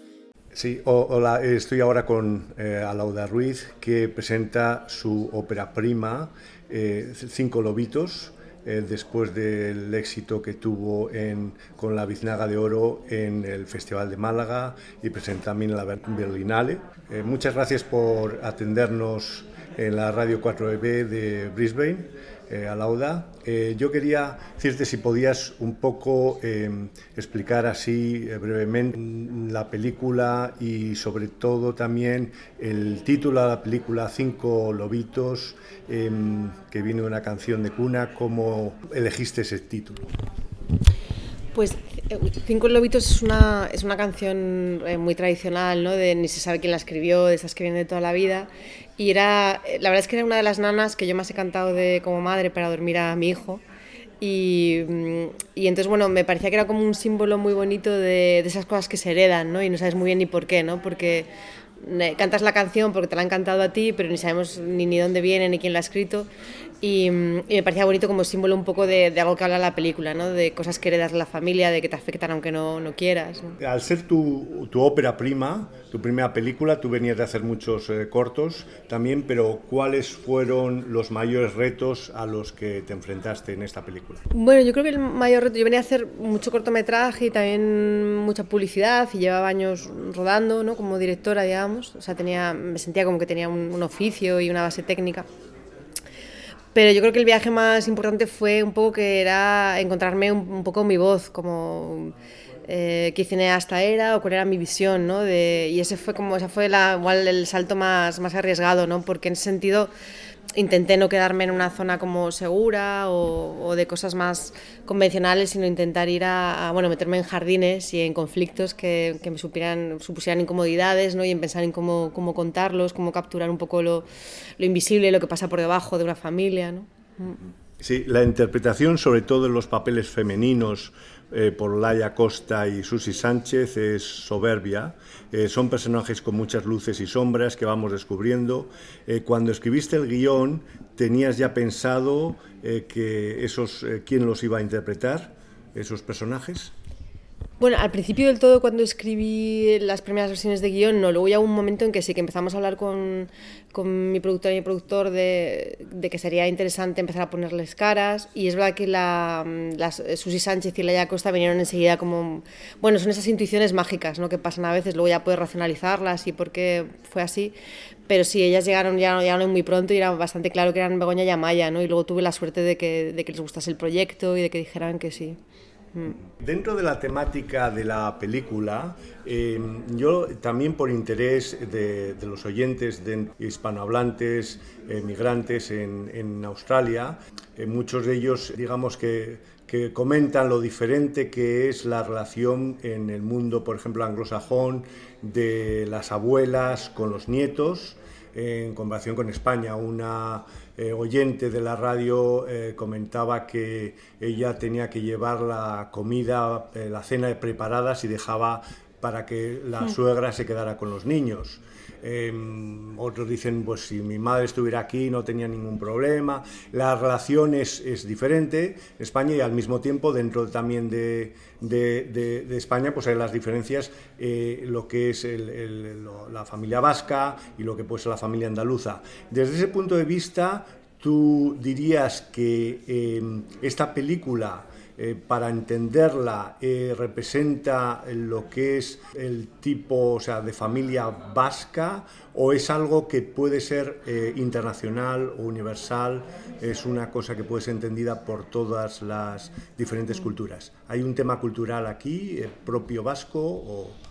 S1: Sí, hola, estoy ahora con eh, Alauda Ruiz, que presenta su ópera prima, eh, Cinco Lobitos, eh, después del éxito que tuvo en, con la Biznaga de Oro en el Festival de Málaga y también la Ber- Berlinale. Eh, muchas gracias por atendernos en la Radio 4EB de Brisbane, eh, Alauda. Eh, yo quería decirte si podías un poco eh, explicar así eh, brevemente mm, la película y sobre todo también el título de la película Cinco Lobitos, eh, que viene de una canción de cuna, cómo elegiste ese título.
S11: Pues eh, Cinco Lobitos es una, es una canción eh, muy tradicional, ¿no? De ni se sabe quién la escribió, de esas que vienen de toda la vida. Y era, eh, la verdad es que era una de las nanas que yo más he cantado de, como madre para dormir a mi hijo. Y, mm, y entonces, bueno, me parecía que era como un símbolo muy bonito de, de esas cosas que se heredan, ¿no? Y no sabes muy bien ni por qué, ¿no? Porque eh, cantas la canción porque te la han cantado a ti, pero ni sabemos ni, ni dónde viene ni quién la ha escrito. Y, mm, y me parecía bonito como símbolo un poco de, de algo que habla la película, ¿no? De cosas que heredas la familia, de que te afectan aunque no, no quieras. ¿no?
S1: Al ser tu, tu ópera prima, tu primera película, tú venías de hacer muchos eh, cortos también, pero ¿cuáles fueron los mayores retos a los que te enfrentaste en esta película?
S11: Bueno, yo creo que el mayor reto, yo venía a hacer mucho cortometraje y también mucha publicidad y llevaba años rodando, ¿no? Como directora, digamos. O sea, tenía, me sentía como que tenía un, oficio y una base técnica. Pero yo creo que el viaje más importante fue un poco que era encontrarme un, un poco mi voz, como eh, qué cineasta era o cuál era mi visión, ¿no? De, y ese fue como, esa fue la, igual el salto más, más arriesgado, ¿no? Porque en ese sentido intenté no quedarme en una zona como segura o, o de cosas más convencionales, sino intentar ir a, a, bueno, meterme en jardines y en conflictos que, que me supieran, supusieran incomodidades, ¿no? Y en pensar en cómo, cómo contarlos, cómo capturar un poco lo, lo invisible, lo que pasa por debajo de una familia, ¿no?
S1: Sí, la interpretación, sobre todo en los papeles femeninos, eh, por Laia Costa y Susi Sánchez es soberbia. Eh, son personajes con muchas luces y sombras que vamos descubriendo. Eh, cuando escribiste el guion, ¿tenías ya pensado que esos, quién los iba a interpretar, esos personajes?
S11: Bueno, al principio del todo, cuando escribí las primeras versiones de guion, no. Luego ya hubo un momento en que sí, que empezamos a hablar con, con mi productora y mi productor de, de, que sería interesante empezar a ponerles caras. Y es verdad que la, las, Susi Sánchez y Laia Costa vinieron enseguida como... Bueno, son esas intuiciones mágicas ¿no? que pasan a veces. Luego ya puedes racionalizarlas y por qué fue así. Pero sí, ellas llegaron, ya llegaron muy pronto y era bastante claro que eran Begoña y Amaya, ¿no? Y luego tuve la suerte de que, de que les gustase el proyecto y de que dijeran que sí.
S1: Mm. Dentro de la temática de la película, em, yo también por interés de, los oyentes de hispanohablantes, migrantes en, Australia, eh, muchos de ellos, digamos que comentan lo diferente que es la relación en el mundo, por ejemplo, anglosajón, de las abuelas con los nietos, en comparación con España. Una eh, oyente de la radio eh, comentaba que ella tenía que llevar la comida, eh, la cena preparadas y dejaba para que la suegra se quedara con los niños. Em, otros dicen, pues si mi madre estuviera aquí no tenía ningún problema. La relación es, es diferente en España y al mismo tiempo dentro también de, de, de, España pues hay las diferencias, eh, lo que es la familia vasca y lo que puede ser la familia andaluza. Desde ese punto de vista, tú dirías que em, esta película eh, para entenderla eh, representa lo que es el tipo o sea, de familia vasca o es algo que puede ser eh, internacional o universal, es una cosa que puede ser entendida por todas las diferentes culturas. ¿Hay un tema cultural aquí, propio vasco o...?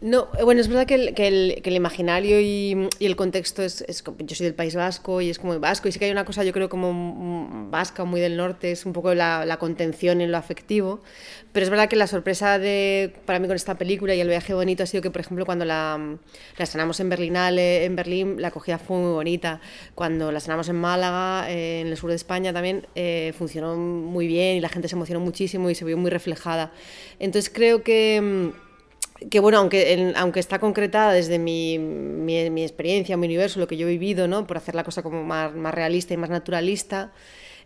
S11: No, eh, bueno, es verdad que el, que el, imaginario y, el contexto es, es, Yo soy del País Vasco y es como vasco, y sí que hay una cosa, yo creo, como vasca, muy del norte, es un poco la, la, contención en lo afectivo. Pero es verdad que la sorpresa de, para mí con esta película y el viaje bonito ha sido que, por ejemplo, cuando la, la estrenamos en Berlinale, en Berlín, la acogida fue muy bonita. Cuando la estrenamos en Málaga, eh, en el sur de España también, eh, funcionó muy bien y la gente se emocionó muchísimo y se vio muy reflejada. Entonces creo que mm, que bueno, aunque, aunque está concretada desde mi, mi, experiencia, mi universo, lo que yo he vivido, ¿no? por hacer la cosa como más, más realista y más naturalista,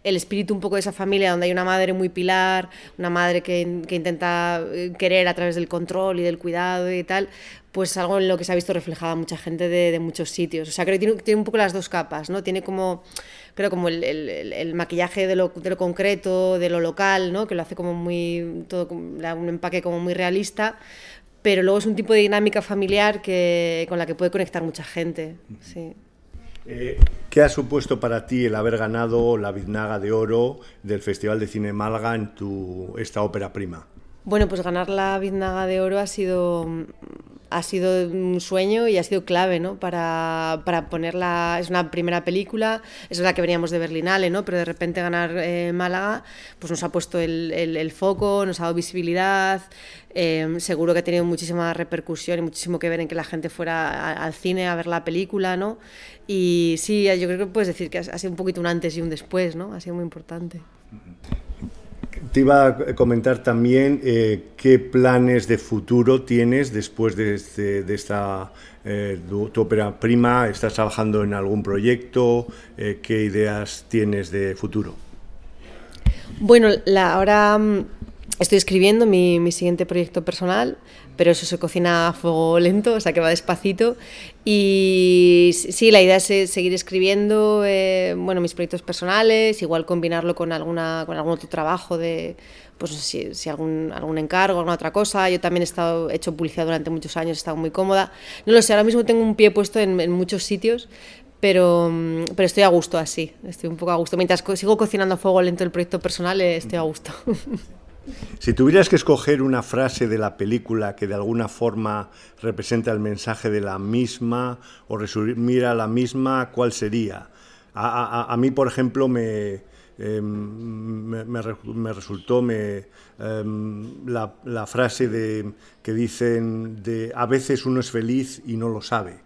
S11: el espíritu un poco de esa familia donde hay una madre muy pilar, una madre que, que, intenta eh, querer a través del control y del cuidado y tal, pues algo en lo que se ha visto reflejada mucha gente de, de muchos sitios. O sea, creo que tiene, tiene, un poco las dos capas, ¿no? Tiene como, creo, como el, el, maquillaje de lo, de lo, concreto, de lo local, ¿no? Que lo hace como muy, todo, un empaque como muy realista, pero luego es un tipo de dinámica familiar que, con la que puede conectar mucha gente. Sí.
S1: Eh, ¿Qué ha supuesto para ti el haber ganado la Biznaga de Oro del Festival de Cine Málaga en tu, esta ópera prima?
S11: Bueno, pues ganar la Biznaga de Oro ha sido ha sido un sueño y ha sido clave ¿no? para, para ponerla. Es una primera película, es verdad que veníamos de Berlinale, ¿no? pero de repente ganar eh, Málaga pues nos ha puesto el, el, el, foco, nos ha dado visibilidad. Eh, seguro que ha tenido muchísima repercusión y muchísimo que ver en que la gente fuera a, al cine a ver la película. ¿no? Y sí, yo creo que puedes decir que ha, ha sido un poquito un antes y un después, ¿no? ha sido muy importante.
S1: Te iba a comentar también eh, qué planes de futuro tienes después de, este, esta eh, tu, ópera prima. ¿Estás trabajando en algún proyecto? Eh, ¿Qué ideas tienes de futuro?
S11: Bueno, ahora mm, estoy escribiendo mi, siguiente proyecto personal, pero eso se cocina a fuego lento, o sea que va despacito. Y sí, la idea es seguir escribiendo eh, bueno, mis proyectos personales, igual combinarlo con, alguna, con algún otro trabajo de, pues si, si, algún, algún encargo, alguna otra cosa. Yo también he estado, he hecho publicidad durante muchos años, he estado muy cómoda. No lo sé, ahora mismo tengo un pie puesto en, muchos sitios, pero, pero estoy a gusto así, estoy un poco a gusto. Mientras sigo cocinando a fuego lento el proyecto personal, eh, estoy a gusto.
S1: Si tuvieras que escoger una frase de la película que de alguna forma representa el mensaje de la misma o resumiera la misma, ¿cuál sería? A, a, a mí, por ejemplo, me, eh, me, me, resultó me, eh, la, la, frase de, que dicen de a veces uno es feliz y no lo sabe.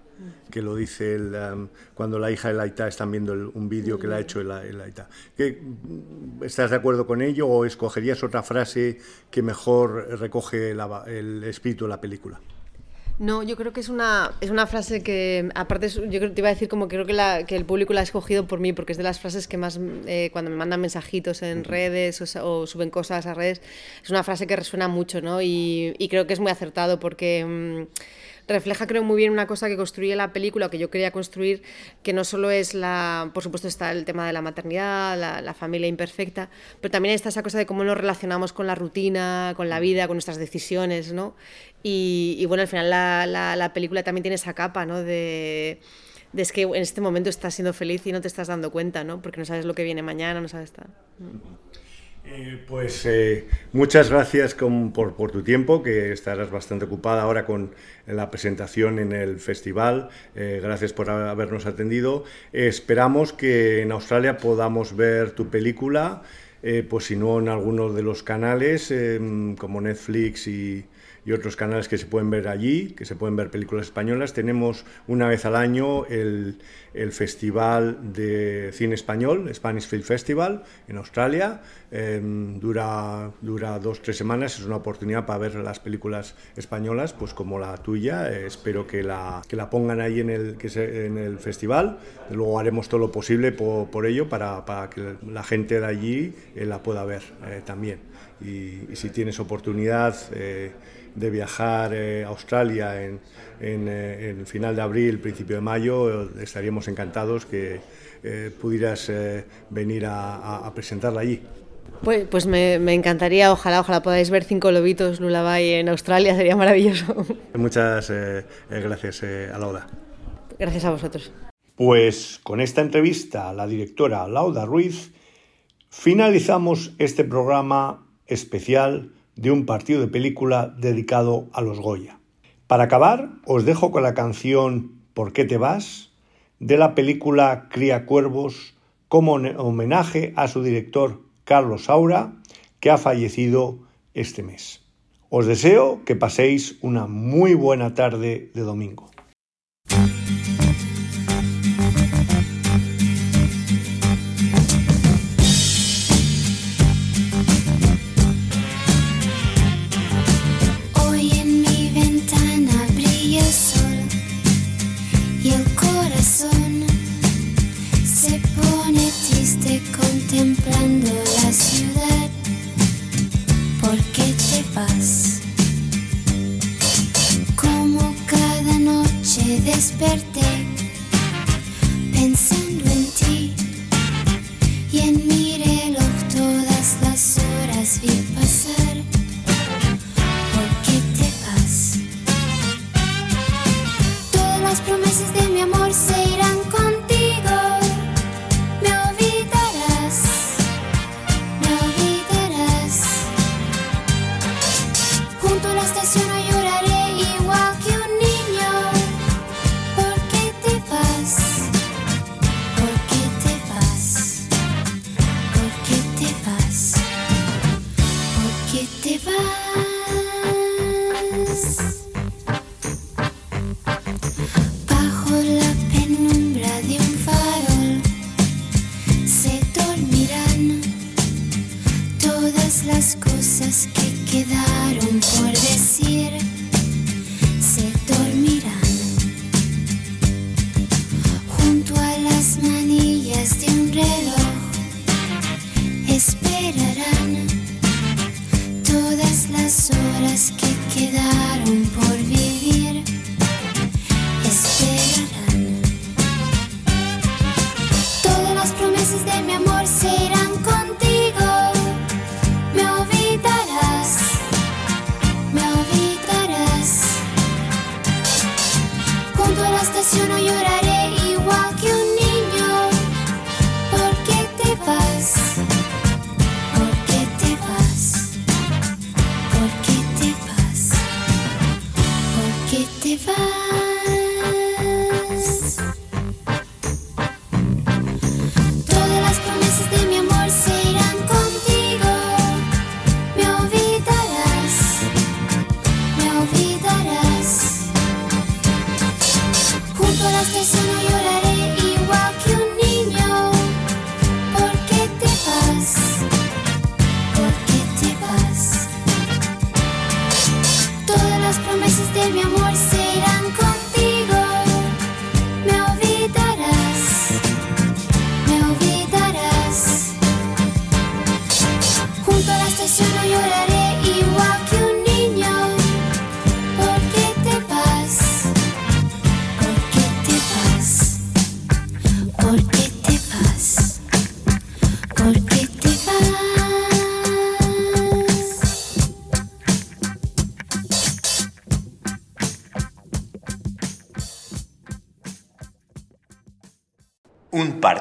S1: Que lo dice el, um, cuando la hija de Laita están viendo un vídeo que le ha hecho el, el Laita. ¿Estás de acuerdo con ello o escogerías otra frase que mejor recoge el espíritu de la película?
S11: No, yo creo que es una, es una frase que, aparte, yo creo, te iba a decir como que creo que, la, que el público la ha escogido por mí, porque es de las frases que más, eh, cuando me mandan mensajitos en redes o, suben cosas a redes, es una frase que resuena mucho, ¿no? Y, y creo que es muy acertado porque... Mm, refleja creo muy bien una cosa que construye la película, que yo quería construir, que no solo es la, por supuesto está el tema de la maternidad, la, familia imperfecta, pero también está esa cosa de cómo nos relacionamos con la rutina, con la vida, con nuestras decisiones, ¿no? Y, bueno, al final la, la, película también tiene esa capa, ¿no? De, de, es que en este momento estás siendo feliz y no te estás dando cuenta, ¿no? Porque no sabes lo que viene mañana, no sabes... Estar.
S1: Eh, pues eh, muchas gracias por, tu tiempo, que estarás bastante ocupada ahora con la presentación en el festival. Eh, gracias por habernos atendido. esperamos que en Australia podamos ver tu película, pues si no en algunos de los canales como Netflix y, y otros canales que se pueden ver allí, que se pueden ver películas españolas. Tenemos una vez al año el, el Festival de Cine Español, Spanish Film Festival, en Australia. Em, dura, dura dos, tres semanas, es una oportunidad para ver las películas españolas, pues como la tuya. Eh, espero que la, que la pongan ahí en el, que se, en el festival. Luego haremos todo lo posible por, por ello para, para, que la gente de allí eh, la pueda ver eh, también. Y, y, si tienes oportunidad de viajar a Australia en, en, el final de abril, principio de mayo, estaríamos encantados que pudieras venir a, a presentarla allí.
S11: Pues, pues me, encantaría, ojalá, ojalá podáis ver cinco lobitos Lullaby en Australia, sería maravilloso.
S1: Muchas eh, eh, gracias, eh, a Lauda.
S11: Gracias a vosotros.
S1: Pues con esta entrevista a la directora Lauda Ruiz, finalizamos este programa especial de un partido de película dedicado a los Goya. Para acabar, os dejo con la canción ¿Por qué te vas? de la película Cría Cuervos como homenaje a su director Carlos Saura, que ha fallecido este mes. Os deseo que paséis una muy buena tarde de domingo.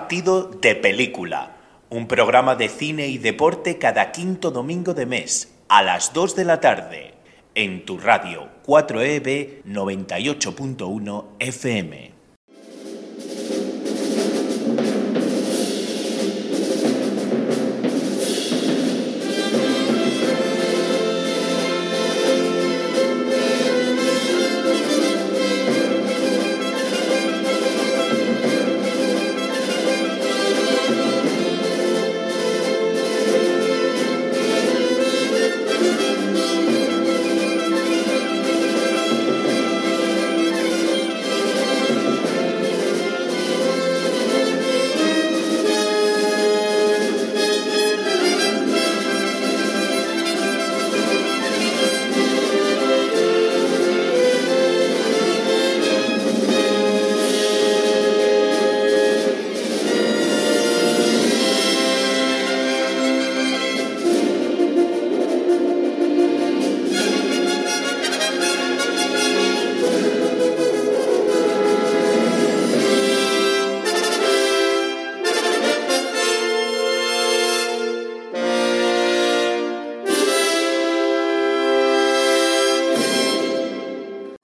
S3: Partido de película. Un programa de cine y deporte cada quinto domingo de mes, a las 2 de la tarde, en tu radio 4EB 98.1 FM.